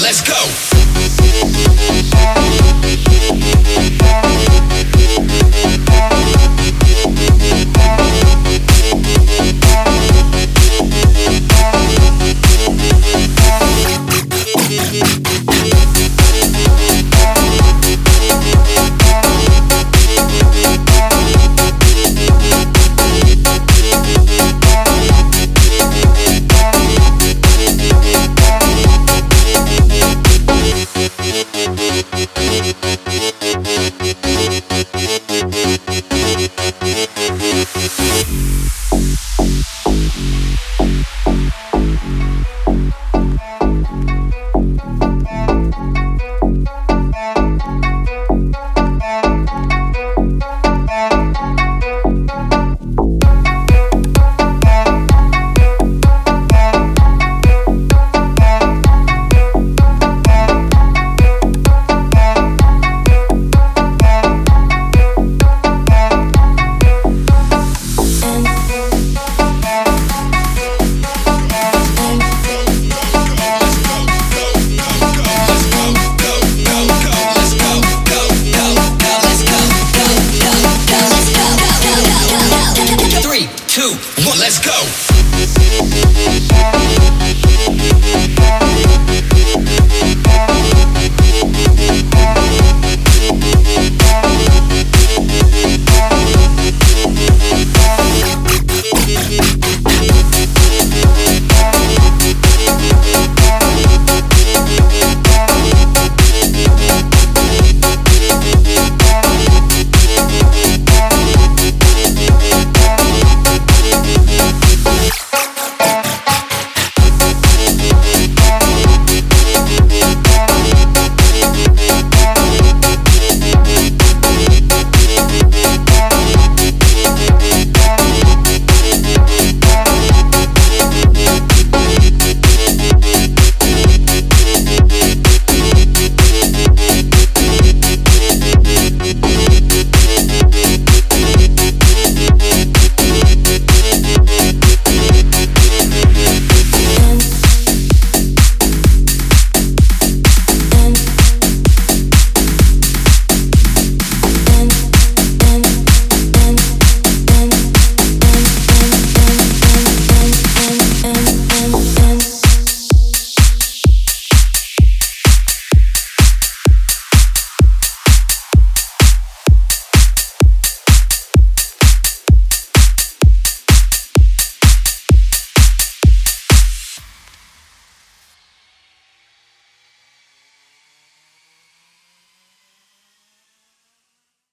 let's go.